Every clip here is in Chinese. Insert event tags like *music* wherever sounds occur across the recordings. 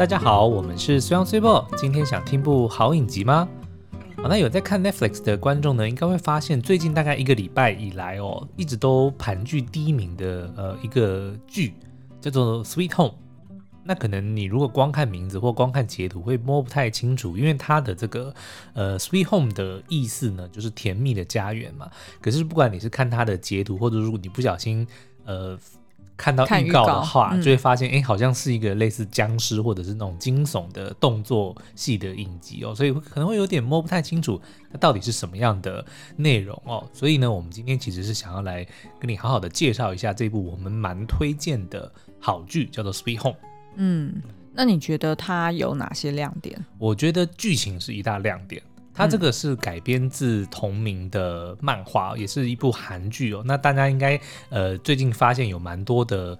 大家好，我们是虽阳虽播。今天想听部好影集吗？好，那有在看 Netflix 的观众呢，应该会发现最近大概一个礼拜以来哦，一直都盘踞第一名的呃一个剧叫做《Sweet Home》。那可能你如果光看名字或光看截图会摸不太清楚，因为它的这个呃 Sweet Home 的意思呢，就是甜蜜的家园嘛。可是不管你是看它的截图，或者如果你不小心呃看到预告的话，就会发现哎、嗯，好像是一个类似僵尸或者是那种惊悚的动作戏的影集哦，所以可能会有点摸不太清楚它到底是什么样的内容哦。所以呢，我们今天其实是想要来跟你好好的介绍一下这部我们蛮推荐的好剧，叫做 Sweet Home。嗯，那你觉得它有哪些亮点？我觉得剧情是一大亮点。它这个是改编自同名的漫画，也是一部韩剧哦。那大家应该呃最近发现有蛮多的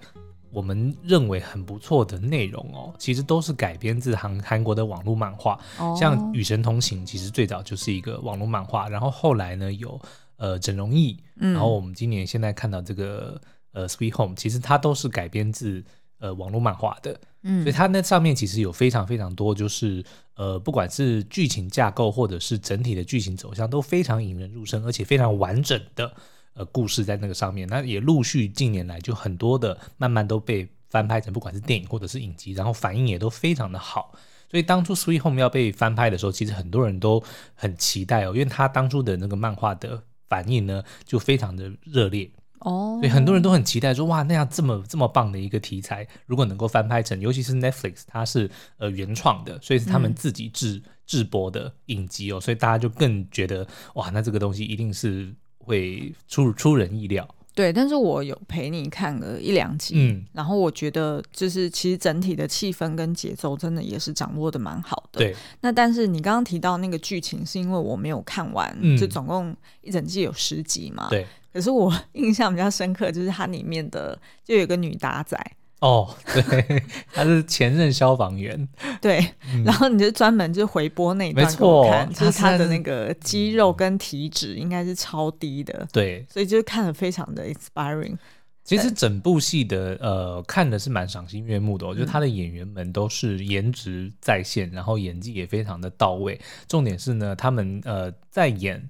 我们认为很不错的内容哦，其实都是改编自韩韩国的网络漫画。哦。像《与神同行》其实最早就是一个网络漫画，然后后来呢有呃整容液，然后我们今年现在看到这个呃《Sweet Home》，其实它都是改编自。呃，网络漫画的，嗯，所以它那上面其实有非常非常多，就是呃，不管是剧情架构或者是整体的剧情走向，都非常引人入胜，而且非常完整的呃故事在那个上面。那也陆续近年来就很多的慢慢都被翻拍成，不管是电影或者是影集，然后反应也都非常的好。所以当初《Sweet Home》要被翻拍的时候，其实很多人都很期待哦，因为他当初的那个漫画的反应呢，就非常的热烈。哦，所以很多人都很期待说，哇，那样这么这么棒的一个题材，如果能够翻拍成，尤其是 Netflix，它是呃原创的，所以是他们自己制制播的影集哦，所以大家就更觉得，哇，那这个东西一定是会出出人意料。对，但是我有陪你看了一两集，嗯，然后我觉得就是其实整体的气氛跟节奏真的也是掌握的蛮好的。对，那但是你刚刚提到那个剧情，是因为我没有看完，嗯，就总共一整季有十集嘛，对。可是我 *laughs* 印象比较深刻，就是它里面的就有个女打仔哦，对，她是前任消防员，对，嗯、然后你就专门就回播那一段给我看，就是她的那个肌肉跟体脂应该是超低的，对，所以就看得非常的 inspiring。其实整部戏的呃看的是蛮赏心悦目的、哦，我觉得他的演员们都是颜值在线，然后演技也非常的到位，重点是呢，他们呃在演。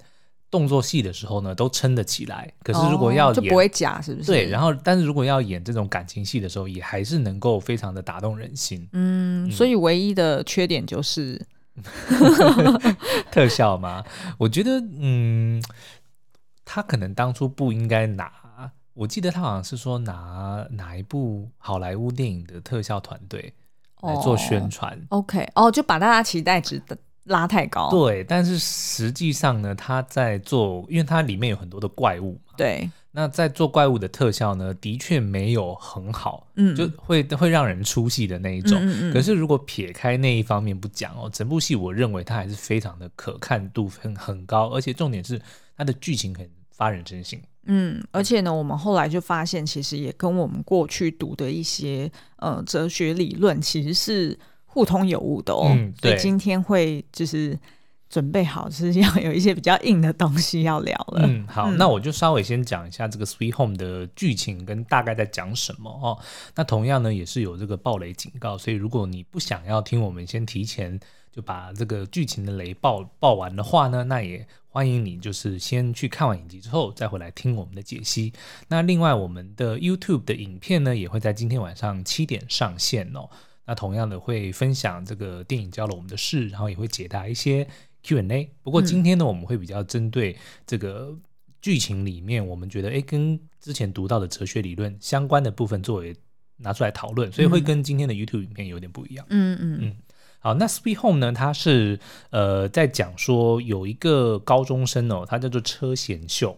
动作戏的时候呢，都撑得起来。可是如果要演、哦、就不会假，是不是？对。然后，但是如果要演这种感情戏的时候，也还是能够非常的打动人心。嗯，嗯，所以唯一的缺点就是 *laughs* 特效吗？我觉得，嗯，他可能当初不应该拿。我记得他好像是说拿哪一部好莱坞电影的特效团队来做宣传。哦、OK，哦，就把大家期待值的。拉太高，对，但是实际上呢，他在做，因为它里面有很多的怪物嘛，对，那在做怪物的特效呢，的确没有很好，嗯，就会会让人出戏的那一种。嗯嗯嗯。可是如果撇开那一方面不讲哦，整部戏我认为它还是非常的可看度很很高，而且重点是它的剧情很发人深省。嗯，而且呢，我们后来就发现，其实也跟我们过去读的一些呃哲学理论其实是。互通有无的哦，嗯，所以今天会就是准备好，就是要有一些比较硬的东西要聊了。嗯，好，嗯，那我就稍微先讲一下这个《Sweet Home》的剧情跟大概在讲什么哦。那同样呢，也是有这个暴雷警告，所以如果你不想要听我们先提前就把这个剧情的雷爆爆完的话呢，那也欢迎你就是先去看完影集之后再回来听我们的解析。那另外，我们的 YouTube 的影片呢，也会在今天晚上七点上线哦。那同样的会分享这个电影教了我们的事，然后也会解答一些 Q&A。不过今天呢，我们会比较针对这个剧情里面，我们觉得诶跟之前读到的哲学理论相关的部分作为拿出来讨论，所以会跟今天的 YouTube 影片有点不一样。嗯嗯嗯。好，那 Sweet Home 呢，它是呃在讲说有一个高中生哦，他叫做车贤秀。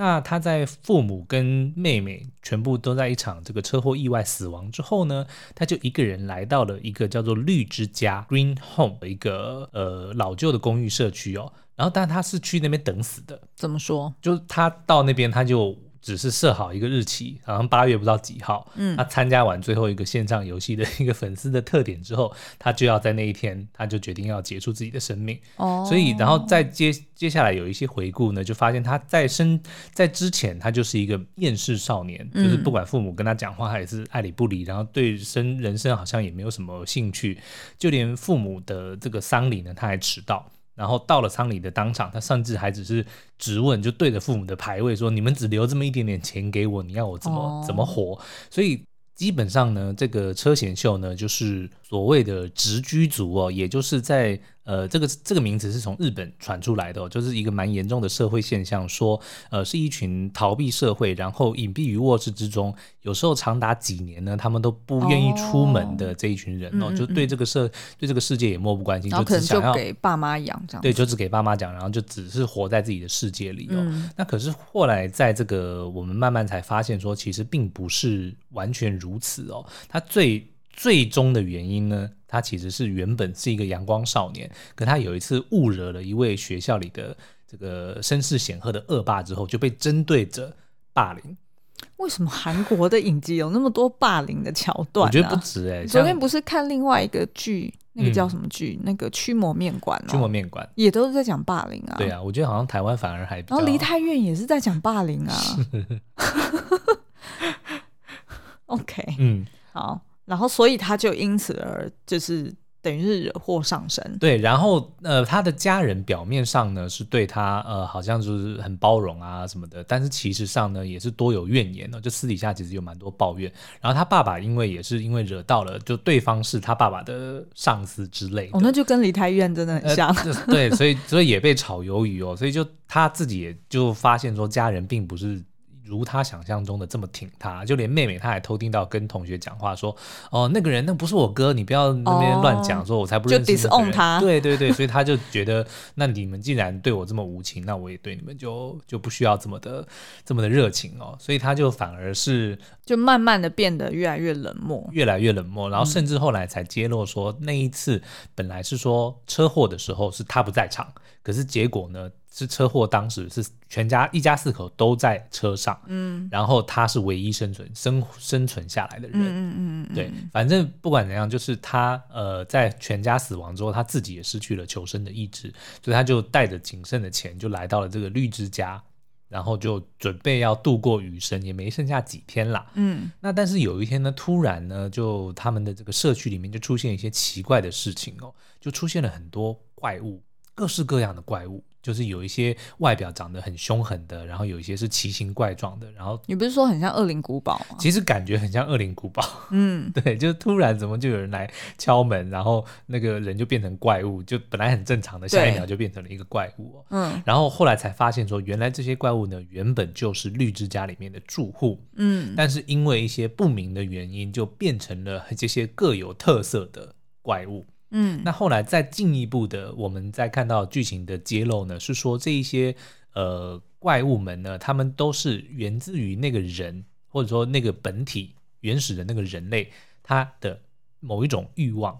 那他在父母跟妹妹全部都在一场这个车祸意外死亡之后呢，他就一个人来到了一个叫做绿之家 （Green Home） 的一个呃老旧的公寓社区哦。然后，但他是去那边等死的。怎么说？就是他到那边，他就只是设好一个日期，好像八月不知道几号，嗯，他参加完最后一个线上游戏的一个粉丝的特点之后，他就要在那一天，他就决定要结束自己的生命。哦，所以然后再接接下来有一些回顾呢，就发现他在生在之前，他就是一个厌世少年，嗯，就是不管父母跟他讲话，他也是爱理不理，然后对生人生好像也没有什么兴趣，就连父母的这个丧礼呢，他还迟到。然后到了丧礼的当场，他甚至还只是质问，就对着父母的牌位说：“你们只留这么一点点钱给我，你要我怎么、怎么活？”所以基本上呢，这个车险秀呢，就是所谓的直居族哦，也就是在。呃，这个这个名字是从日本传出来的，哦，就是一个蛮严重的社会现象，说，呃，是一群逃避社会，然后隐蔽于卧室之中，有时候长达几年呢，他们都不愿意出门的这一群人哦，哦就对这个社、对这个世界也漠不关心，就只想要给爸妈养这样，对，就只给爸妈讲，然后就只是活在自己的世界里哦。嗯、那可是后来在这个我们慢慢才发现说，其实并不是完全如此哦，他最最终的原因呢？他其实是原本是一个阳光少年，可他有一次误惹了一位学校里的这个声势显赫的恶霸之后，就被针对着霸凌。为什么韩国的影集有那么多霸凌的桥段？我觉得不止哎、欸。昨天不是看另外一个剧，那个叫什么剧？嗯、那个驱魔面馆、喔。驱魔面馆也都是在讲霸凌啊。对啊，我觉得好像台湾反而还比较。然后梨泰院也是在讲霸凌啊。*laughs* *laughs* OK，嗯，好。然后，所以他就因此而就是等于是惹祸上身。对，然后呃，他的家人表面上呢是对他呃好像就是很包容啊什么的，但是其实上呢也是多有怨言的，就私底下其实有蛮多抱怨。然后他爸爸因为也是因为惹到了，就对方是他爸爸的上司之类的。哦，那就跟梨泰院真的很像。呃、对，所以所以也被炒鱿鱼哦，所以就他自己也就发现说家人并不是。如他想象中的这么挺他，就连妹妹他还偷听到跟同学讲话说：“哦，那个人那不是我哥，你不要那边乱讲，说我才不认识。”就 disown 他。对对对，*laughs* 所以他就觉得，那你们既然对我这么无情，那我也对你们就就不需要这么的这么的热情哦。所以他就反而是就慢慢的变得越来越冷漠，越来越冷漠，然后甚至后来才揭露说，那一次本来是说车祸的时候是他不在场，可是结果呢？是车祸，当时是全家一家四口都在车上，嗯，然后他是唯一生存生生存下来的人，嗯嗯嗯，嗯。对，反正不管怎样，就是他呃在全家死亡之后，他自己也失去了求生的意志，所以他就带着仅剩的钱就来到了这个绿之家，然后就准备要度过余生，也没剩下几天啦，嗯，那但是有一天呢，突然呢，就他们的这个社区里面就出现一些奇怪的事情哦，就出现了很多怪物，各式各样的怪物。就是有一些外表长得很凶狠的，然后有一些是奇形怪状的，然后你不是说很像恶灵古堡吗？其实感觉很像恶灵古堡，嗯，*laughs* 对，就突然怎么就有人来敲门，然后那个人就变成怪物，就本来很正常的，下一秒就变成了一个怪物，嗯，然后后来才发现说，原来这些怪物呢，原本就是绿之家里面的住户，嗯，但是因为一些不明的原因，就变成了这些各有特色的怪物。嗯，那后来再进一步的，我们再看到剧情的揭露呢，是说这一些呃怪物们呢，他们都是源自于那个人，或者说那个本体原始的那个人类，他的某一种欲望，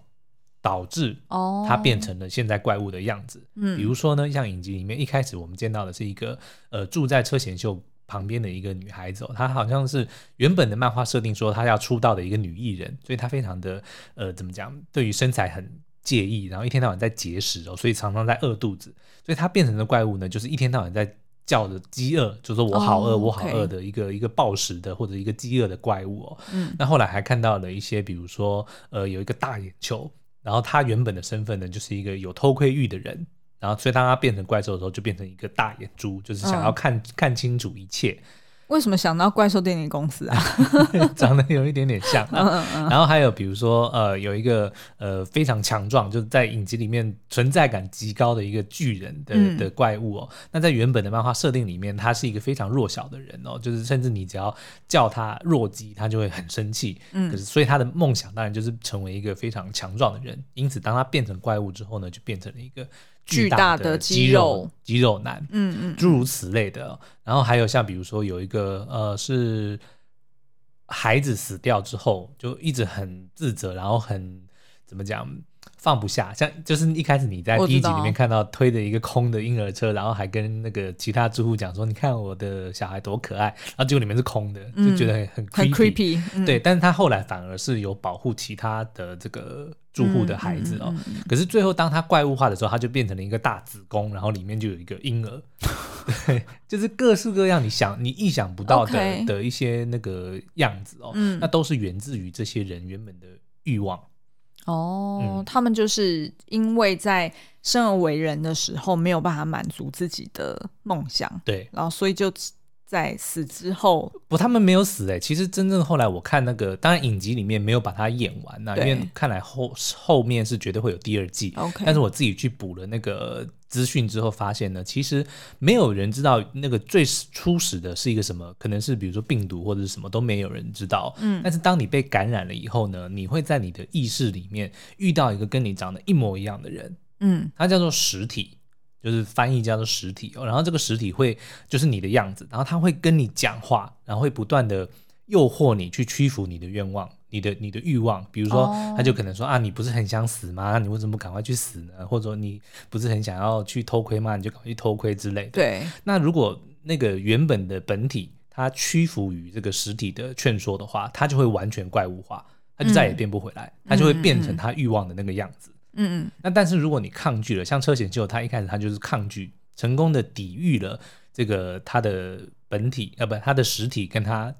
导致哦，他变成了现在怪物的样子。嗯，比如说呢，像影集里面一开始我们见到的是一个呃住在车贤秀旁边的一个女孩子，哦，她好像是原本的漫画设定说她要出道的一个女艺人，所以她非常的呃怎么讲，对于身材很介意，然后一天到晚在节食哦，所以常常在饿肚子，所以她变成的怪物呢，就是一天到晚在叫着饥饿，就是说我好饿，oh, 我好饿的一个一个暴食的或者一个饥饿的怪物哦。嗯，那后来还看到了一些，比如说呃有一个大眼球，然后他原本的身份呢就是一个有偷窥欲的人。然后，所以当他变成怪兽的时候，就变成一个大眼珠，就是想要看、嗯、看清楚一切。为什么想到怪兽电影公司啊？*laughs* 长得有一点点像、啊。嗯嗯嗯。然后还有比如说，呃，有一个呃非常强壮，就是在影集里面存在感极高的一个巨人的、嗯、的怪物哦。那在原本的漫画设定里面，他是一个非常弱小的人哦，就是甚至你只要叫他弱鸡，他就会很生气。嗯。可是，所以他的梦想当然就是成为一个非常强壮的人。因此，当他变成怪物之后呢，就变成了一个。巨大的肌肉肌肉男，嗯嗯，诸如此类的。然后还有像比如说有一个呃，是孩子死掉之后就一直很自责，然后很怎么讲放不下，像就是一开始你在第一集里面看到推着一个空的婴儿车，然后还跟那个其他住户讲说：“你看我的小孩多可爱。”然后结果里面是空的，就觉得很很 creepy。对，但是他后来反而是有保护其他的这个住户的孩子哦。可是最后当他怪物化的时候，他就变成了一个大子宫，然后里面就有一个婴儿。*laughs* 对，就是各式各样你想你意想不到的的一些那个样子哦。那都是源自于这些人原本的欲望。哦，嗯、他们就是因为在生而为人的时候没有办法满足自己的梦想，对，然后所以就在死之后，不，他们没有死哎、欸。其实真正后来我看那个，当然影集里面没有把它演完呐、啊，因为看来后后面是绝对会有第二季。OK，但是我自己去补了那个。资讯之后发现呢，其实没有人知道那个最初始的是一个什么，可能是比如说病毒或者是什么都没有人知道。嗯，但是当你被感染了以后呢，你会在你的意识里面遇到一个跟你长得一模一样的人。嗯，他叫做实体，就是翻译叫做实体哦。然后这个实体会就是你的样子，然后他会跟你讲话，然后会不断的诱惑你去屈服你的愿望。你的你的欲望，比如说，他就可能说、oh. 啊，你不是很想死吗？你为什么不赶快去死呢？或者说你不是很想要去偷窥吗？你就赶快去偷窥之类的。对。那如果那个原本的本体它屈服于这个实体的劝说的话，它就会完全怪物化，它就再也变不回来，它、嗯、就会变成它欲望的那个样子。嗯嗯。那但是如果你抗拒了，像车贤秀，他一开始他就是抗拒，成功的抵御了这个他的本体，呃，不，他的实体跟他。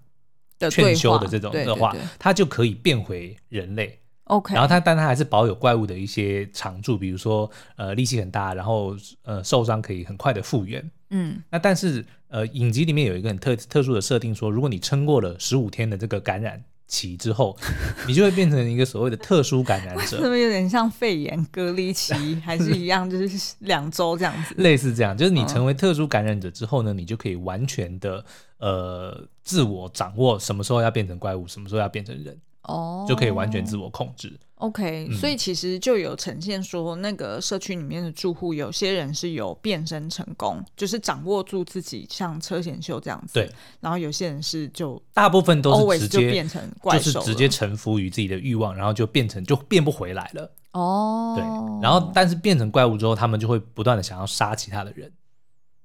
劝修的这种的话，它就可以变回人类。OK，然后它，但它还是保有怪物的一些常驻，比如说，呃，力气很大，然后呃，受伤可以很快的复原。嗯，那但是呃，影集里面有一个很特特殊的设定，说如果你撑过了十五天的这个感染期之后，*laughs* 你就会变成一个所谓的特殊感染者，*laughs* 是不是有点像肺炎隔离期，还是一样，就是两周这样子？类似这样，就是你成为特殊感染者之后呢，你就可以完全的。呃，自我掌握什么时候要变成怪物，什么时候要变成人，哦，就可以完全自我控制。OK，、嗯、所以其实就有呈现说，那个社区里面的住户，有些人是有变身成功，就是掌握住自己，像车贤秀这样子。对，然后有些人是就大部分都是直接变成怪兽，就是直接臣服于自己的欲望，然后就变成就变不回来了。哦，对，然后但是变成怪物之后，他们就会不断的想要杀其他的人。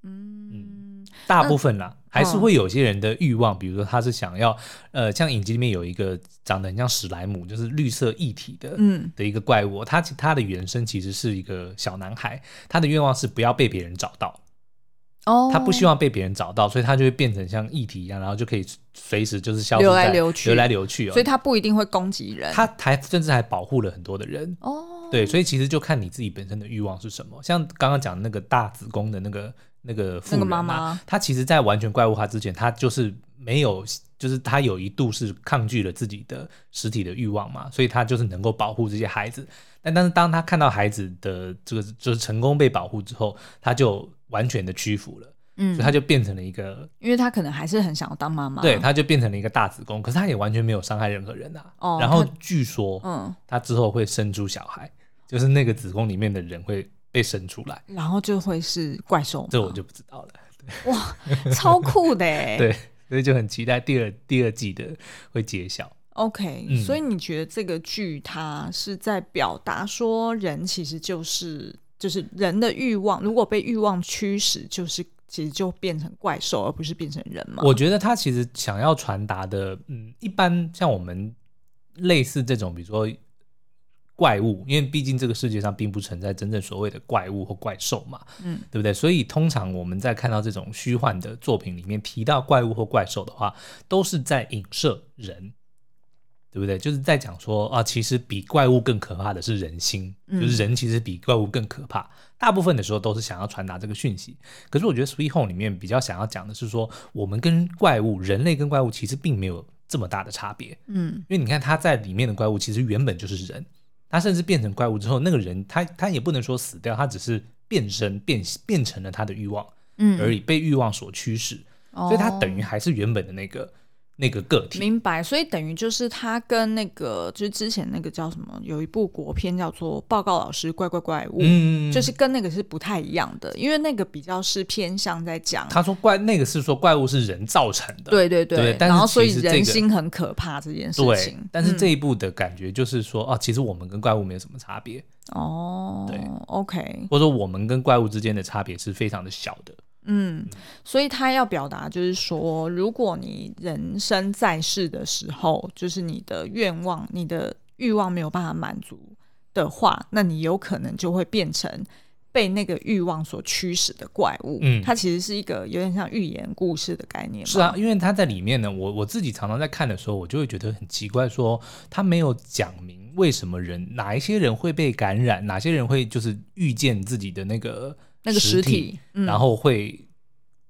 嗯嗯，大部分啦。还是会有些人的欲望，比如说他是想要，呃，像影集里面有一个长得很像史莱姆，就是绿色液体的，嗯，的一个怪物，他他的原生其实是一个小男孩，他的愿望是不要被别人找到，哦，他不希望被别人找到，所以他就会变成像液体一样，然后就可以随时就是消失，流来流去，流来流去哦，所以他不一定会攻击人，他还甚至还保护了很多的人，哦，对，所以其实就看你自己本身的欲望是什么，像刚刚讲的那个大子宫的那个。那个妇人嘛，她其实，在完全怪物化之前，她就是没有，就是她有一度是抗拒了自己的实体的欲望嘛，所以她就是能够保护这些孩子。但但是，当她看到孩子的这个就是成功被保护之后，她就完全的屈服了。嗯，所以她就变成了一个，因为她可能还是很想要当妈妈，对，她就变成了一个大子宫，可是她也完全没有伤害任何人啊。哦，然后据说，嗯，她之后会生出小孩，就是那个子宫里面的人会。被生出来，然后就会是怪兽，这我就不知道了。哇，超酷的哎！*laughs* 对，所以就很期待第二第二季的会揭晓。OK，、嗯、所以你觉得这个剧它是在表达说，人其实就是就是人的欲望，如果被欲望驱使，就是其实就变成怪兽，而不是变成人吗？我觉得他其实想要传达的，嗯，一般像我们类似这种，比如说。怪物，因为毕竟这个世界上并不存在真正所谓的怪物或怪兽嘛，嗯，对不对？所以通常我们在看到这种虚幻的作品里面提到怪物或怪兽的话，都是在影射人，对不对？就是在讲说啊，其实比怪物更可怕的是人心，就是人其实比怪物更可怕。嗯，大部分的时候都是想要传达这个讯息。可是我觉得《Sweet Home》里面比较想要讲的是说，我们跟怪物，人类跟怪物其实并没有这么大的差别，嗯，因为你看他在里面的怪物其实原本就是人。他甚至变成怪物之后，那个人他他也不能说死掉，他只是变身变变成了他的欲望，嗯，而已被欲望所驱使，嗯、所以他等于还是原本的那个那个个体。明白，所以等于就是他跟那个就是之前那个叫什么，有一部国片叫做《报告老师怪怪怪物》，嗯，就是跟那个是不太一样的，因为那个比较是偏向在讲他说怪那个是说怪物是人造成的，对对对，对但是、这个、然后所以人心很可怕这件事情。对，但是这一部的感觉就是说，哦、嗯啊，其实我们跟怪物没有什么差别。哦，对，OK，或者说我们跟怪物之间的差别是非常的小的。嗯，所以他要表达就是说，如果你人生在世的时候，就是你的愿望、你的欲望没有办法满足的话，那你有可能就会变成被那个欲望所驱使的怪物。嗯，它其实是一个有点像寓言故事的概念。是啊，因为他在里面呢，我我自己常常在看的时候，我就会觉得很奇怪，说他没有讲明为什么人哪一些人会被感染，哪些人会就是遇见自己的那个。那个实体，嗯、然后会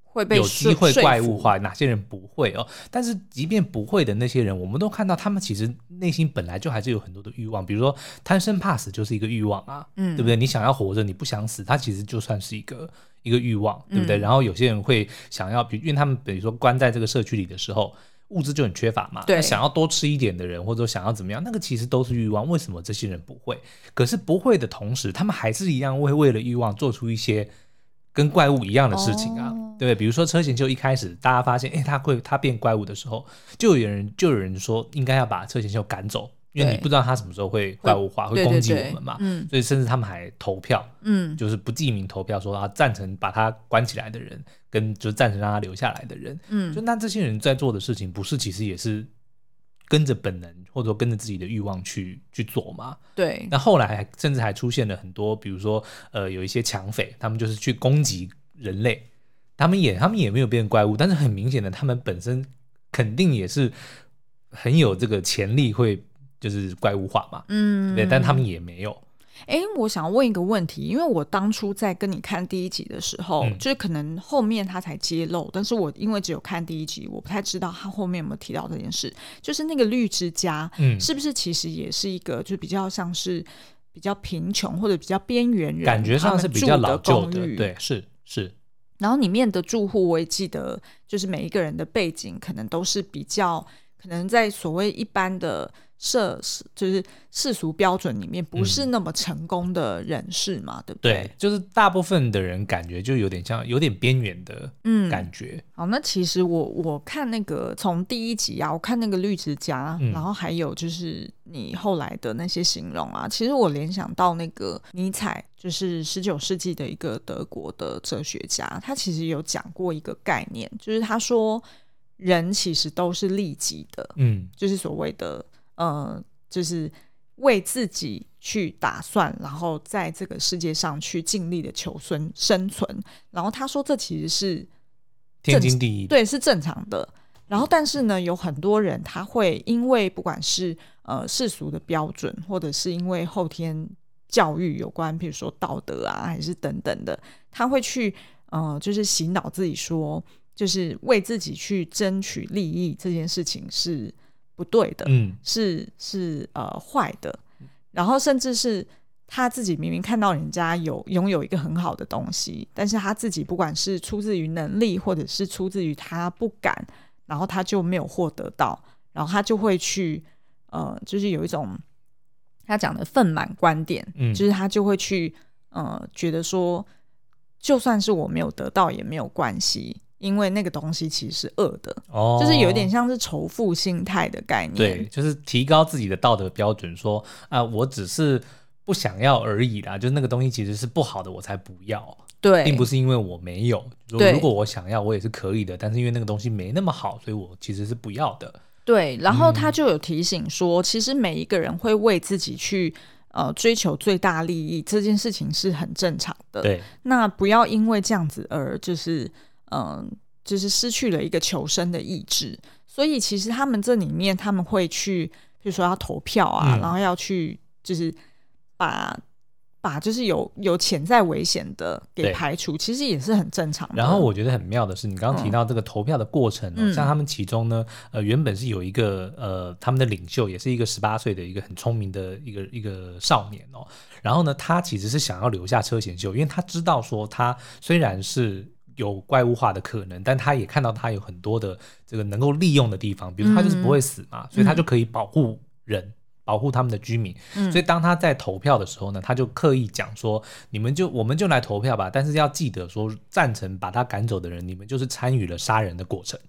会被有机会怪物化，哪些人不会哦？但是即便不会的那些人，我们都看到他们其实内心本来就还是有很多的欲望，比如说贪生怕死就是一个欲望啊，嗯，对不对？你想要活着，你不想死，它其实就算是一个一个欲望，对不对？嗯、然后有些人会想要，比如因为他们比如说关在这个社区里的时候。物质就很缺乏嘛，对，想要多吃一点的人，或者说想要怎么样，那个其实都是欲望。为什么这些人不会？可是不会的同时，他们还是一样会为了欲望做出一些跟怪物一样的事情啊，哦、对？比如说车贤秀一开始大家发现，哎，他会他变怪物的时候，就有人就有人说应该要把车贤秀赶走。因为你不知道他什么时候会怪物化，会，攻击我们嘛，嗯，所以甚至他们还投票，嗯，就是不记名投票说啊赞成把他关起来的人，跟就是赞成让他留下来的人，嗯，就那这些人在做的事情，不是其实也是跟着本能或者说跟着自己的欲望去去做嘛？对。那后来还甚至还出现了很多，比如说呃有一些抢匪，他们就是去攻击人类，他们也他们也没有变怪物，但是很明显的，他们本身肯定也是很有这个潜力会。就是怪物化嘛，嗯，对，但他们也没有。哎、欸，我想问一个问题，因为我当初在跟你看第一集的时候，嗯、就是可能后面他才揭露，但是我因为只有看第一集，我不太知道他后面有没有提到这件事。就是那个绿之家，嗯，是不是其实也是一个，就比较像是比较贫穷或者比较边缘人，感觉上是比较老旧的，对，是是。然后里面的住户，我也记得，就是每一个人的背景可能都是比较，可能在所谓一般的。社就是世俗标准里面不是那么成功的人士嘛，嗯、对不对？对，就是大部分的人感觉就有点像有点边缘的感觉。嗯、好，那其实我我看那个从第一集啊，我看那个绿植家，嗯、然后还有就是你后来的那些形容啊，其实我联想到那个尼采，就是十九世纪的一个德国的哲学家，他其实有讲过一个概念，就是他说人其实都是利己的，嗯，就是所谓的。呃，就是为自己去打算，然后在这个世界上去尽力的求生生存。然后他说，这其实是天经地义，对，是正常的。然后，但是呢，有很多人他会因为不管是呃世俗的标准，或者是因为后天教育有关，比如说道德啊，还是等等的，他会去呃，就是洗脑自己说，就是为自己去争取利益这件事情是。不对的，嗯，是是呃坏的，然后甚至是他自己明明看到人家有拥有一个很好的东西，但是他自己不管是出自于能力，或者是出自于他不敢，然后他就没有获得到，然后他就会去呃，就是有一种他讲的愤满观点，嗯，就是他就会去呃觉得说，就算是我没有得到也没有关系。因为那个东西其实是恶的，哦，就是有点像是仇富心态的概念。对，就是提高自己的道德标准，说啊，我只是不想要而已啦。就是那个东西其实是不好的，我才不要。对，并不是因为我没有。如果我想要，我也是可以的。但是因为那个东西没那么好，所以我其实是不要的。对，然后他就有提醒说，嗯、其实每一个人会为自己去呃追求最大利益，这件事情是很正常的。对，那不要因为这样子而就是。嗯，就是失去了一个求生的意志，所以其实他们这里面他们会去，比如说要投票啊，嗯、然后要去就是把把就是有有潜在危险的给排除，其实也是很正常的。然后我觉得很妙的是，你刚刚提到这个投票的过程、哦，嗯、像他们其中呢，呃，原本是有一个呃，他们的领袖也是一个十八岁的一个很聪明的一个一个少年哦，然后呢，他其实是想要留下车贤秀，因为他知道说他虽然是。有怪物化的可能，但他也看到他有很多的这个能够利用的地方，比如说他就是不会死嘛，嗯、所以他就可以保护人，嗯、保护他们的居民。嗯、所以当他在投票的时候呢，他就刻意讲说：“你们就我们就来投票吧，但是要记得说，赞成把他赶走的人，你们就是参与了杀人的过程。”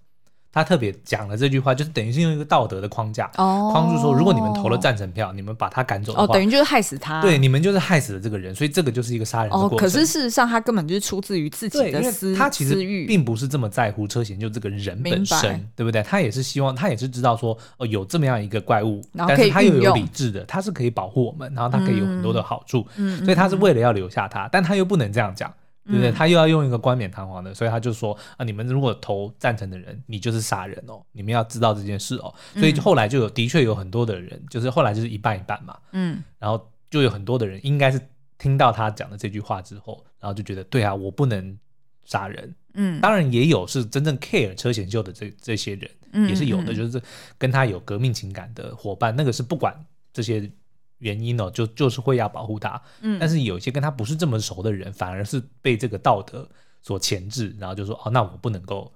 他特别讲了这句话，就是等于是用一个道德的框架，哦、框住说，如果你们投了赞成票，你们把他赶走的话，哦，等于就是害死他，对，你们就是害死了这个人，所以这个就是一个杀人的过程。哦，可是事实上，他根本就是出自于自己的私，他其实并不是这么在乎车贤就这个人本身，对不对？他也是希望，他也是知道说，哦，有这么样一个怪物，但是他又有理智的，他是可以保护我们，然后他可以有很多的好处，嗯、所以他是为了要留下他，但他又不能这样讲。对不对？他又要用一个冠冕堂皇的，所以他就说啊，你们如果投赞成的人，你就是杀人哦，你们要知道这件事哦。所以后来就有的确有很多的人，就是后来就是一半一半嘛，嗯，然后就有很多的人应该是听到他讲的这句话之后，然后就觉得对啊，我不能杀人，嗯，当然也有是真正 care 车贤秀的这这些人，也是有的，就是跟他有革命情感的伙伴，那个是不管这些。原因哦，就就是会要保护他，嗯，但是有一些跟他不是这么熟的人，反而是被这个道德所钳制，然后就说哦，那我不能够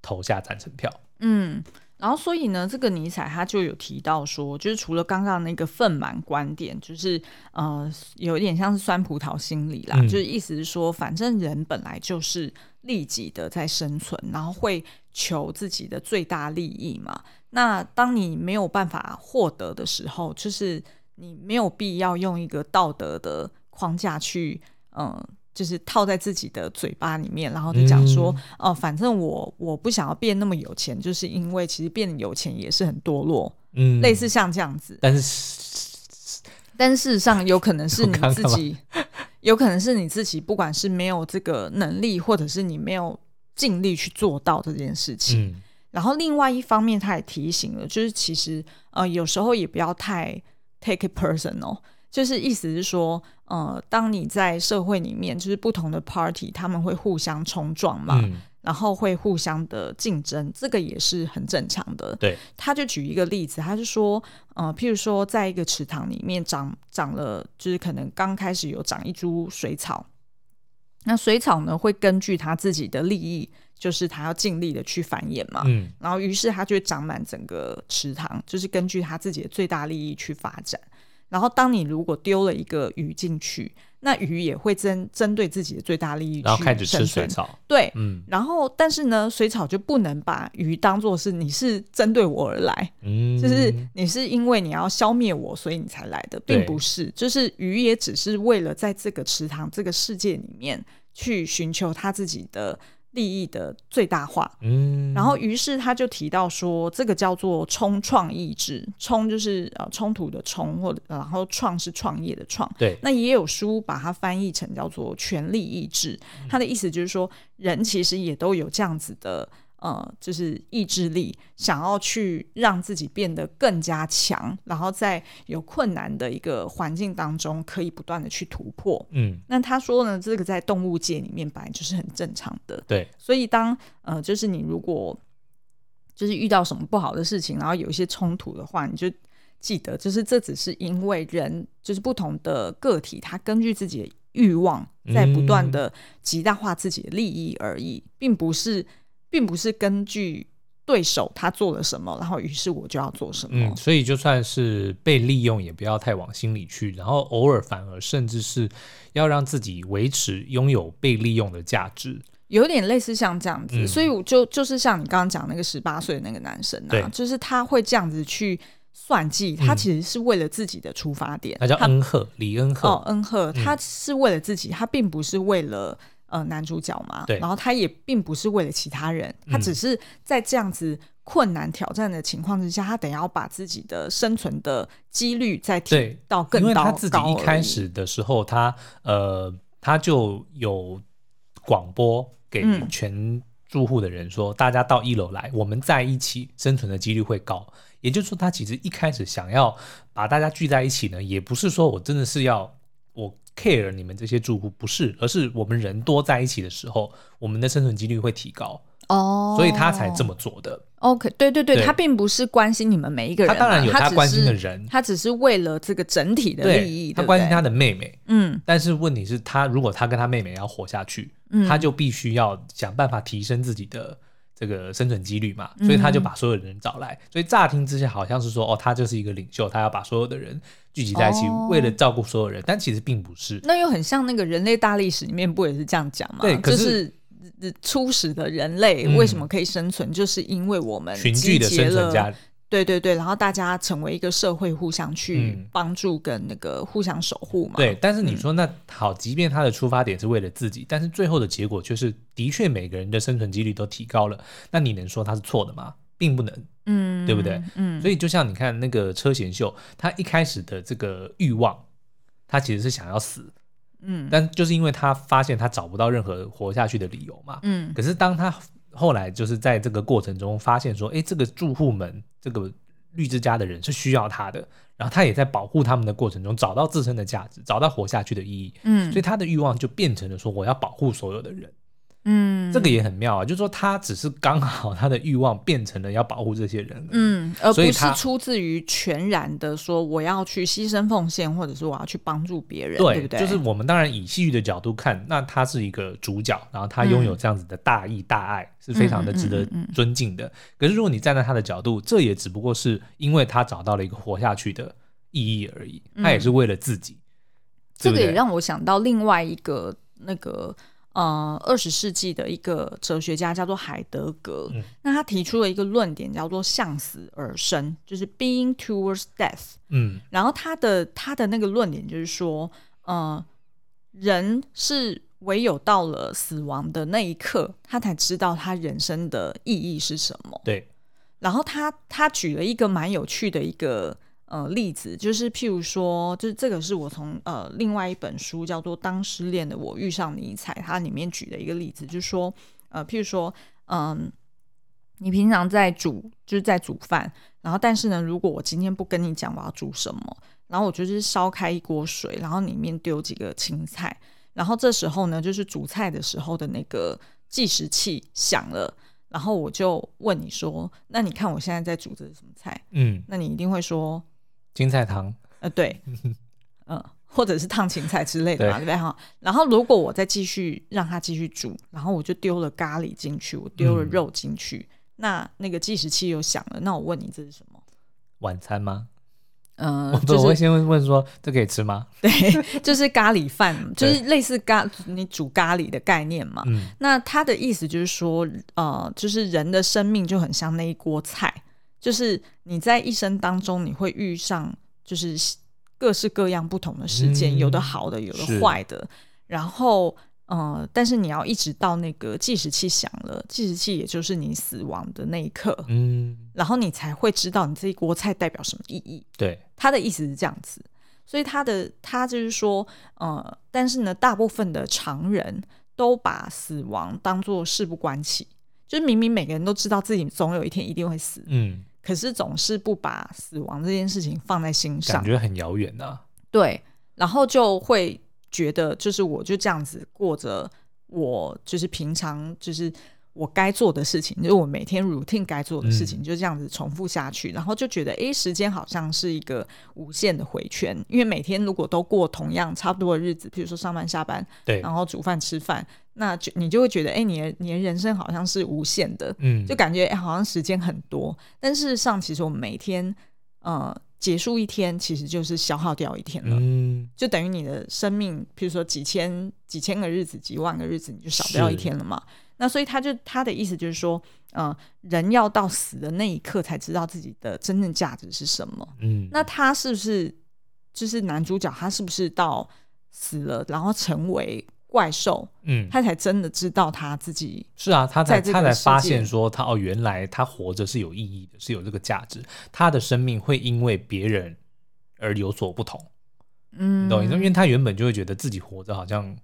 投下赞成票，嗯，然后所以呢，这个尼采他就有提到说，就是除了刚刚那个愤满观点，就是呃，有一点像是酸葡萄心理啦，嗯、就是意思是说，反正人本来就是利己的在生存，然后会求自己的最大利益嘛，那当你没有办法获得的时候，就是。你没有必要用一个道德的框架去，嗯、呃，就是套在自己的嘴巴里面，然后就讲说，哦、嗯呃，反正我我不想要变那么有钱，就是因为其实变有钱也是很堕落，嗯，类似像这样子。但是，但事实上有可能是你自己，*laughs* 有可能是你自己，不管是没有这个能力，或者是你没有尽力去做到这件事情。嗯、然后另外一方面，他也提醒了，就是其实呃，有时候也不要太。Take it personal，就是意思是说，呃，当你在社会里面，就是不同的 party，他们会互相冲撞嘛，嗯、然后会互相的竞争，这个也是很正常的。对，他就举一个例子，他就说，呃，譬如说，在一个池塘里面长长了，就是可能刚开始有长一株水草，那水草呢会根据它自己的利益。就是他要尽力的去繁衍嘛，嗯，然后于是他就会长满整个池塘，就是根据他自己的最大利益去发展。然后当你如果丢了一个鱼进去，那鱼也会针针对自己的最大利益去，然后开始吃水草。对，嗯，然后但是呢，水草就不能把鱼当做是你是针对我而来，嗯，就是你是因为你要消灭我，所以你才来的，并不是，就是鱼也只是为了在这个池塘这个世界里面去寻求他自己的。利益的最大化，嗯，然后于是他就提到说，这个叫做冲创意志，冲就是呃冲突的冲，或者然后创是创业的创，对，那也有书把它翻译成叫做权力意志，他的意思就是说，人其实也都有这样子的。呃，就是意志力，想要去让自己变得更加强，然后在有困难的一个环境当中，可以不断的去突破。嗯，那他说呢，这个在动物界里面本来就是很正常的。对，所以当呃，就是你如果就是遇到什么不好的事情，然后有一些冲突的话，你就记得，就是这只是因为人就是不同的个体，他根据自己的欲望在不断的极大化自己的利益而已，嗯、并不是。并不是根据对手他做了什么，然后于是我就要做什么。嗯，所以就算是被利用，也不要太往心里去。然后偶尔反而甚至是要让自己维持拥有被利用的价值，有点类似像这样子。嗯、所以我就就是像你刚刚讲那个十八岁的那个男生啊，就是他会这样子去算计，他其实是为了自己的出发点。他叫恩赫，李恩赫。哦，恩赫，他是为了自己，他并不是为了。呃，男主角嘛，对，然后他也并不是为了其他人，他只是在这样子困难挑战的情况之下，嗯、他得要把自己的生存的几率再提到更高。因为他自己一开始的时候，他呃，他就有广播给全住户的人说，嗯、大家到一楼来，我们在一起生存的几率会高。也就是说，他其实一开始想要把大家聚在一起呢，也不是说我真的是要我。Care 你们这些住户不是，而是我们人多在一起的时候，我们的生存几率会提高。哦，所以他才这么做的。OK，对对对，对他并不是关心你们每一个人，他当然有他关心的人，人，他只是为了这个整体的利益，他关心他的妹妹。嗯，但是问题是，他如果他跟他妹妹要活下去，嗯，他就必须要想办法提升自己的这个生存几率嘛，所以他就把所有的人找来。嗯，所以乍听之下好像是说，哦，他就是一个领袖，他要把所有的人聚集在一起，哦，为了照顾所有人，但其实并不是。那又很像那个人类大历史里面不也是这样讲吗？对，可是。就是初始的人类为什么可以生存？嗯、就是因为我们群聚的生存家，对对对，然后大家成为一个社会，互相去帮助跟那个互相守护嘛。对，但是你说那好，即便他的出发点是为了自己，嗯、但是最后的结果却是的确每个人的生存几率都提高了。那你能说他是错的吗？并不能，嗯，对不对？嗯，所以就像你看那个车贤秀，他一开始的这个欲望，他其实是想要死。嗯，但就是因为他发现他找不到任何活下去的理由嘛，嗯，可是当他后来就是在这个过程中发现说，哎，这个住户们，这个绿之家的人是需要他的，然后他也在保护他们的过程中找到自身的价值，找到活下去的意义，嗯，所以他的欲望就变成了说，我要保护所有的人。嗯，这个也很妙啊，就是说他只是刚好他的欲望变成了要保护这些人，嗯，而不是出自于全然的说我要去牺牲奉献，或者是我要去帮助别人，对，对不对？就是我们当然以戏剧的角度看，那他是一个主角，然后他拥有这样子的大义大爱，嗯、是非常的值得尊敬的。可是如果你站在他的角度，这也只不过是因为他找到了一个活下去的意义而已，他也是为了自己。嗯、对对这个也让我想到另外一个那个。呃，二十世纪的一个哲学家叫做海德格，嗯、那他提出了一个论点，叫做向死而生，就是 being towards death。嗯，然后他的他的那个论点就是说，呃，人是唯有到了死亡的那一刻，他才知道他人生的意义是什么。对。然后他他举了一个蛮有趣的一个。呃，例子就是，譬如说，就是这个是我从呃另外一本书叫做《当失恋的我遇上尼采》，它里面举的一个例子，就是说，呃，譬如说，嗯、呃，你平常在煮，就是在煮饭，然后但是呢，如果我今天不跟你讲我要煮什么，然后我就是烧开一锅水，然后里面丢几个青菜，然后这时候呢，就是煮菜的时候的那个计时器响了，然后我就问你说，那你看我现在在煮的是什么菜？嗯，那你一定会说。青菜汤，呃，对，*laughs* 嗯、呃，或者是烫芹菜之类的嘛，对，对不对哈？然后如果我再继续让它继续煮，然后我就丢了咖喱进去，我丢了肉进去，嗯、那那个计时器又响了。那我问你，这是什么？晚餐吗？嗯、我会先问说，这可以吃吗？*laughs* 对，就是咖喱饭，就是类似咖你煮咖喱的概念嘛。嗯，那他的意思就是说，呃，就是人的生命就很像那一锅菜。就是你在一生当中，你会遇上就是各式各样不同的事件，嗯、有的好的，有的坏的。然后，呃，但是你要一直到那个计时器响了，计时器也就是你死亡的那一刻，嗯，然后你才会知道你这一锅菜代表什么意义。对，他的意思是这样子，所以他的他就是说，呃，但是呢，大部分的常人都把死亡当做事不关己，就是明明每个人都知道自己总有一天一定会死，嗯。可是总是不把死亡这件事情放在心上，感觉很遥远呐。对，然后就会觉得，就是我就这样子过着，我就是平常就是。我该做的事情，就是我每天 routine 该做的事情，就这样子重复下去，嗯、然后就觉得，哎，时间好像是一个无限的回圈。因为每天如果都过同样差不多的日子，比如说上班下班，对，然后煮饭吃饭，那就你就会觉得，哎，你的你的人生好像是无限的，嗯，就感觉哎，好像时间很多。但事实上，其实我们每天，呃，结束一天，其实就是消耗掉一天了，嗯，就等于你的生命，比如说几千几千个日子、几万个日子，你就少掉一天了嘛。那所以他就他的意思就是说，呃，人要到死的那一刻才知道自己的真正价值是什么。嗯，那他是不是就是男主角？他是不是到死了，然后成为怪兽？嗯，他才真的知道他自己是啊，他才他才发现说他哦，原来他活着是有意义的，是有这个价值。他的生命会因为别人而有所不同。嗯，懂？因为他原本就会觉得自己活着好像。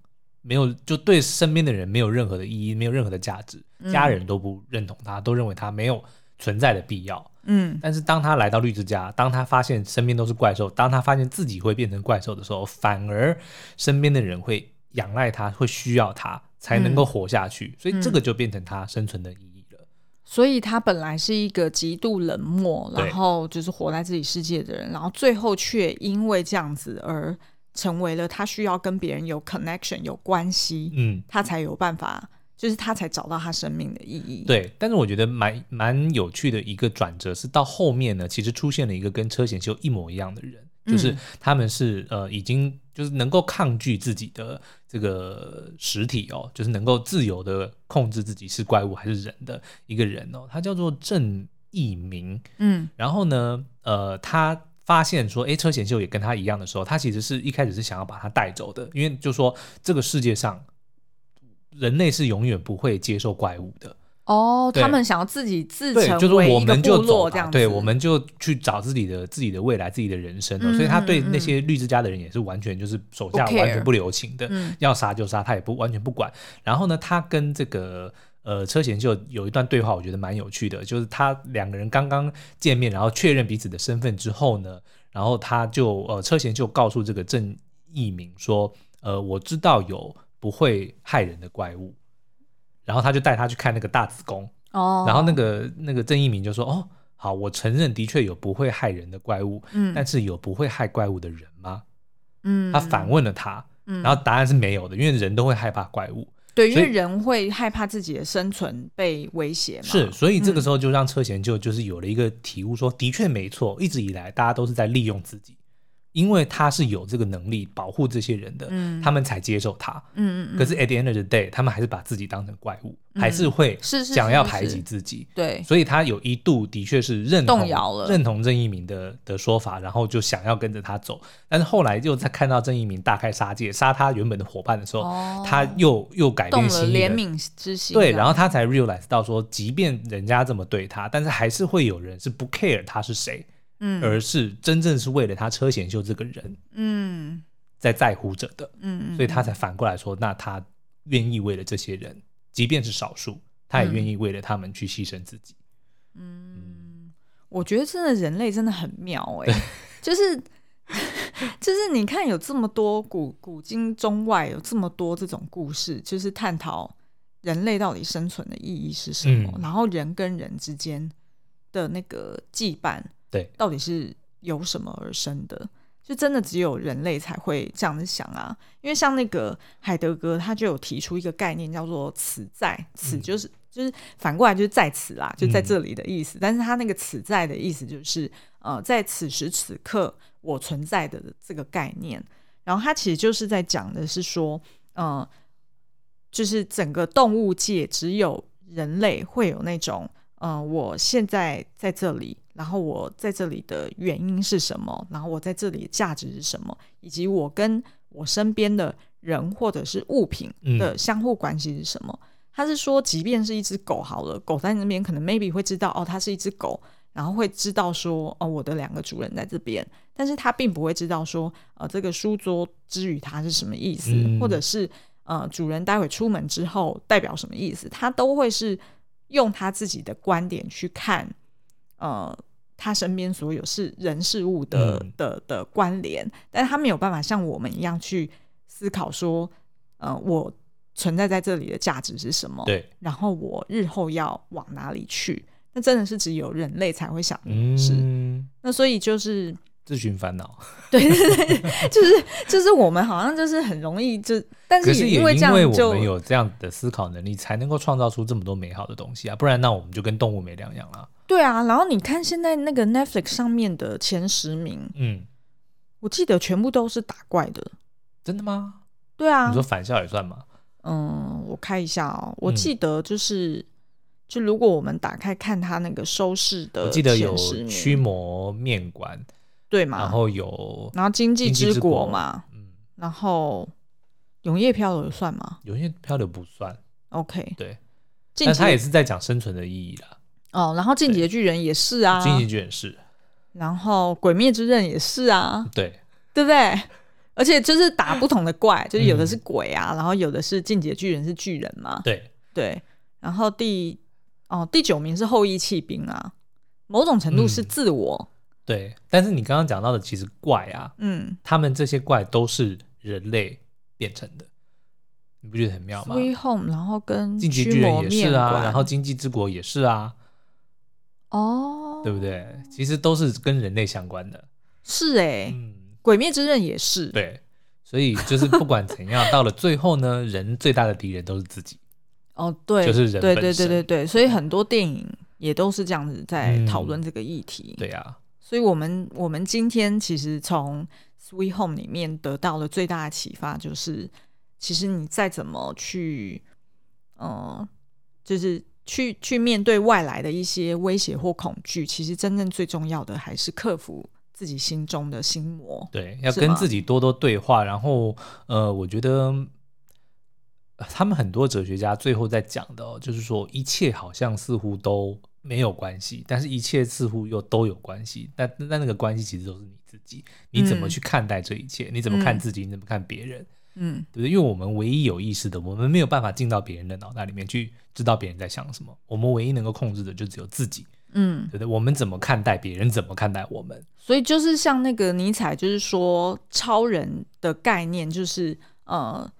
没有，就对身边的人没有任何的意义，没有任何的价值，家人都不认同他，嗯、都认为他没有存在的必要。嗯，但是当他来到绿之家，当他发现身边都是怪兽，当他发现自己会变成怪兽的时候，反而身边的人会仰赖他，会需要他，才能够活下去。嗯、所以这个就变成他生存的意义了。所以他本来是一个极度冷漠，然后就是活在自己世界的人，然后最后却因为这样子而成为了他需要跟别人有 connection 有关系，嗯，他才有办法，就是他才找到他生命的意义。对，但是我觉得蛮蛮有趣的一个转折是到后面呢，其实出现了一个跟车贤秀一模一样的人。就是他们是呃，已经就是能够抗拒自己的这个实体哦，就是能够自由的控制自己是怪物还是人的一个人哦，他叫做郑义明，嗯，然后呢，呃，他发现说，哎，车贤秀也跟他一样的时候，他其实是一开始是想要把他带走的，因为就说这个世界上人类是永远不会接受怪物的。哦，他们想要自己自成为一个部落这样子，对，我们就去找自己的自己的未来、自己的人生。嗯、所以他对那些绿之家的人也是完全就是手下完全不留情的，要杀就杀，他也不完全不管。然后呢，他跟这个呃车贤秀有一段对话，我觉得蛮有趣的，就是他两个人刚刚见面，然后确认彼此的身份之后呢，然后他就呃车贤秀告诉这个郑义明说，呃，我知道有不会害人的怪物。然后他就带他去看那个大子宫，哦，然后那个那个郑义明就说：“哦，好，我承认的确有不会害人的怪物，嗯，但是有不会害怪物的人吗？”嗯，他反问了他，嗯，然后答案是没有的，因为人都会害怕怪物，对，因为人会害怕自己的生存被威胁嘛，是，所以这个时候就让车贤就就是有了一个体悟说，说的确没错，一直以来大家都是在利用自己。因为他是有这个能力保护这些人的，嗯、他们才接受他。嗯嗯，可是 at the end of the day，他们还是把自己当成怪物，嗯、还是会想要排挤自己。对，所以他有一度的确是认同认同郑义明的的说法，然后就想要跟着他走。但是后来又在看到郑义明大开杀戒杀他原本的伙伴的时候，哦、他又又改变心意，怜悯之心。对，然后他才 realize 到说，即便人家这么对他，但是还是会有人是不 care 他是谁。嗯，而是真正是为了他车贤秀这个人，嗯，在在乎着的，嗯，所以他才反过来说，那他愿意为了这些人，即便是少数，他也愿意为了他们去牺牲自己。嗯，嗯，我觉得真的人类真的很妙哎、欸，就是 *laughs* 就是你看有这么多古古今中外有这么多这种故事，就是探讨人类到底生存的意义是什么，嗯、然后人跟人之间的那个羁绊。对，到底是由什么而生的？就真的只有人类才会这样子想啊？因为像那个海德格，他就有提出一个概念，叫做“此在”，此就是、嗯、就是反过来就是在此啦，就在这里的意思。嗯、但是他那个“此在”的意思就是，呃，在此时此刻我存在的这个概念。然后他其实就是在讲的是说，嗯、呃，就是整个动物界只有人类会有那种，嗯、呃，我现在在这里。然后我在这里的原因是什么？然后我在这里的价值是什么？以及我跟我身边的人或者是物品的相互关系是什么？嗯、他是说，即便是一只狗好了，狗在那边可能 maybe 会知道哦，它是一只狗，然后会知道说哦，我的两个主人在这边，但是他并不会知道说呃，这个书桌之于它是什么意思，嗯、或者是呃，主人待会出门之后代表什么意思，他都会是用他自己的观点去看。呃，他身边所有是人事物的、嗯、的的关联，但是他没有办法像我们一样去思考说，呃，我存在在这里的价值是什么？对，然后我日后要往哪里去？那真的是只有人类才会想的事。嗯、那所以就是。自寻烦恼，*laughs* 对对对，就是就是我们好像就是很容易就，但是也因为这样，我们有这样的思考能力，才能够创造出这么多美好的东西啊！不然那我们就跟动物没两样了。对啊，然后你看现在那个 Netflix 上面的前十名，嗯，我记得全部都是打怪的，真的吗？对啊，你说返校也算吗？嗯，我看一下哦，我记得就是，嗯、就如果我们打开看它那个收视的，我记得有驱魔面馆。对嘛？然后有，然后经济之国嘛，嗯，然后永夜漂流算吗？永夜漂流不算。OK，对，但他也是在讲生存的意义啦。哦，然后进击的巨人也是啊，进击巨人是，然后鬼灭之刃也是啊，对，对不对？而且就是打不同的怪，就是有的是鬼啊，然后有的是进击的巨人是巨人嘛，对。对。然后第哦第九名是后羿弃兵啊，某种程度是自我。对，但是你刚刚讲到的其实怪啊，嗯，他们这些怪都是人类变成的，你不觉得很妙吗？Home，然后跟进击巨人也是啊，然后经济之国也是啊，哦，对不对？其实都是跟人类相关的。是哎、欸，嗯，鬼灭之刃也是。对，所以就是不管怎样，到了最后呢，*laughs* 人最大的敌人都是自己。哦，对，就是人对对对对对，所以很多电影也都是这样子在讨论这个议题。嗯、对呀、啊，所以我们我们今天其实从《Sweet Home》里面得到了最大的启发，就是其实你再怎么去，呃，就是去去面对外来的一些威胁或恐惧，其实真正最重要的还是克服自己心中的心魔。对，要跟自己多多对话。然后，呃，我觉得。他们很多哲学家最后在讲的哦，就是说一切好像似乎都没有关系，但是一切似乎又都有关系。但那那个关系其实都是你自己，你怎么去看待这一切？嗯、你怎么看自己？你怎么看别人？嗯，对不对？因为我们唯一有意识的，我们没有办法进到别人的脑袋里面去知道别人在想什么。我们唯一能够控制的就只有自己。嗯，对不对？我们怎么看待别人？怎么看待我们？所以就是像那个尼采，就是说超人的概念，就是呃。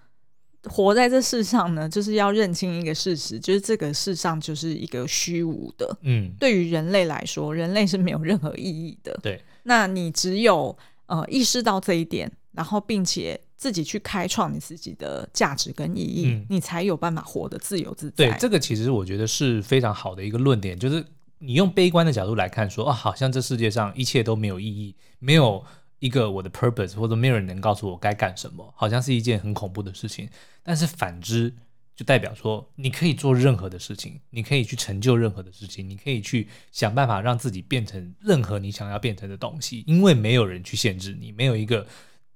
活在这世上呢，就是要认清一个事实，就是这个世上就是一个虚无的。嗯，对于人类来说，人类是没有任何意义的。对，那你只有呃意识到这一点，然后并且自己去开创你自己的价值跟意义，嗯，你才有办法活得自由自在。对，这个其实我觉得是非常好的一个论点，就是你用悲观的角度来看说，说啊，好像这世界上一切都没有意义，没有。一个我的 purpose，或者没有人能告诉我该干什么，好像是一件很恐怖的事情。但是反之，就代表说你可以做任何的事情，你可以去成就任何的事情，你可以去想办法让自己变成任何你想要变成的东西，因为没有人去限制你，没有一个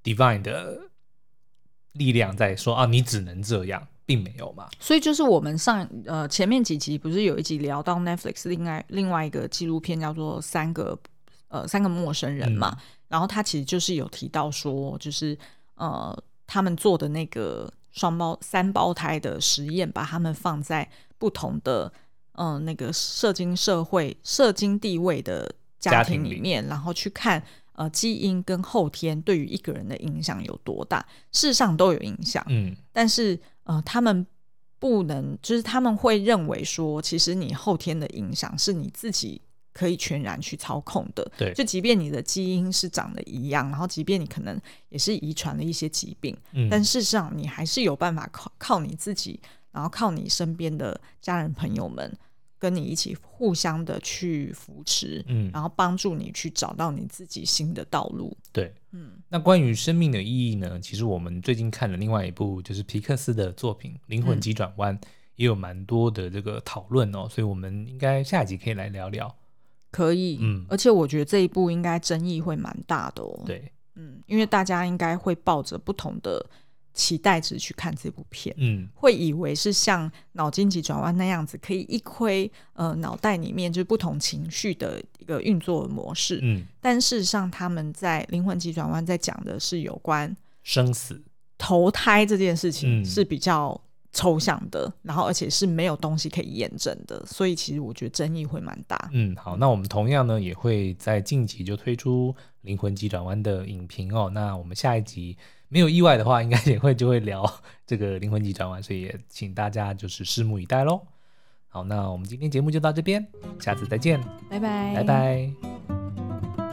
divine 的力量在说啊，你只能这样，并没有嘛。所以就是我们上呃前面几集不是有一集聊到 Netflix 另外另外一个纪录片叫做三个呃三个陌生人嘛。嗯然后他其实就是有提到说，就是呃，他们做的那个双胞三胞胎的实验，把他们放在不同的嗯、呃、那个社经社会社经地位的家庭里面，然后去看呃基因跟后天对于一个人的影响有多大，事实上都有影响。嗯，但是呃，他们不能，就是他们会认为说，其实你后天的影响是你自己。可以全然去操控的，对，就即便你的基因是长得一样，然后即便你可能也是遗传了一些疾病，嗯，但事实上你还是有办法靠靠你自己，然后靠你身边的家人朋友们跟你一起互相的去扶持，嗯，然后帮助你去找到你自己新的道路。对，嗯，那关于生命的意义呢？其实我们最近看了另外一部就是皮克斯的作品《灵魂急转弯》，嗯，也有蛮多的这个讨论哦，所以我们应该下一集可以来聊聊。可以，嗯，而且我觉得这一部应该争议会蛮大的哦。对，嗯，因为大家应该会抱着不同的期待值去看这部片，嗯，会以为是像脑筋急转弯那样子，可以一窥呃脑袋里面就是不同情绪的一个运作模式，嗯，但事实上他们在灵魂急转弯在讲的是有关生死投胎这件事情是比较。抽象的，然后而且是没有东西可以验证的，所以其实我觉得争议会蛮大。嗯，好，那我们同样呢也会在近期就推出《灵魂急转弯》的影评哦。那我们下一集没有意外的话，应该也会就会聊 *laughs* 这个《灵魂急转弯》，所以也请大家就是拭目以待喽。好，那我们今天节目就到这边，下次再见，拜拜，拜拜。